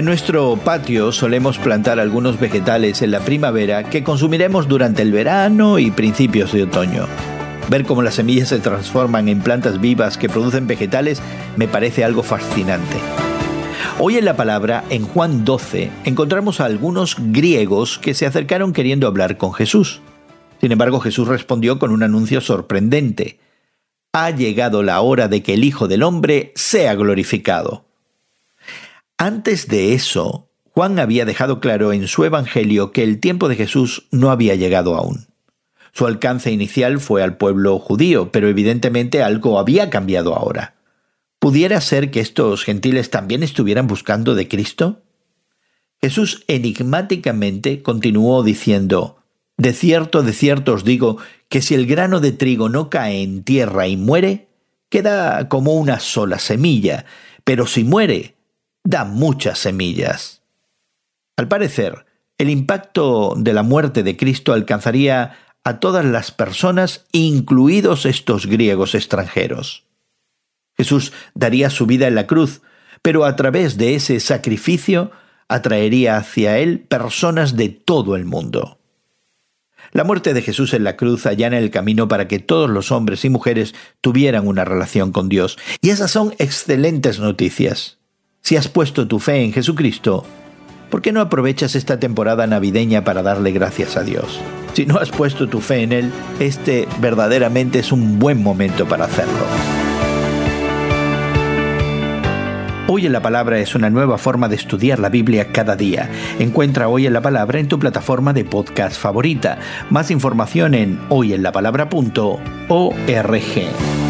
En nuestro patio solemos plantar algunos vegetales en la primavera que consumiremos durante el verano y principios de otoño. Ver cómo las semillas se transforman en plantas vivas que producen vegetales me parece algo fascinante. Hoy en la palabra, en Juan 12, encontramos a algunos griegos que se acercaron queriendo hablar con Jesús. Sin embargo, Jesús respondió con un anuncio sorprendente. Ha llegado la hora de que el Hijo del Hombre sea glorificado. Antes de eso, Juan había dejado claro en su Evangelio que el tiempo de Jesús no había llegado aún. Su alcance inicial fue al pueblo judío, pero evidentemente algo había cambiado ahora. ¿Pudiera ser que estos gentiles también estuvieran buscando de Cristo? Jesús enigmáticamente continuó diciendo, De cierto, de cierto os digo, que si el grano de trigo no cae en tierra y muere, queda como una sola semilla, pero si muere, da muchas semillas. Al parecer, el impacto de la muerte de Cristo alcanzaría a todas las personas, incluidos estos griegos extranjeros. Jesús daría su vida en la cruz, pero a través de ese sacrificio atraería hacia él personas de todo el mundo. La muerte de Jesús en la cruz allana el camino para que todos los hombres y mujeres tuvieran una relación con Dios. Y esas son excelentes noticias. Si has puesto tu fe en Jesucristo, ¿por qué no aprovechas esta temporada navideña para darle gracias a Dios? Si no has puesto tu fe en Él, este verdaderamente es un buen momento para hacerlo. Hoy en la Palabra es una nueva forma de estudiar la Biblia cada día. Encuentra Hoy en la Palabra en tu plataforma de podcast favorita. Más información en hoyenlapalabra.org.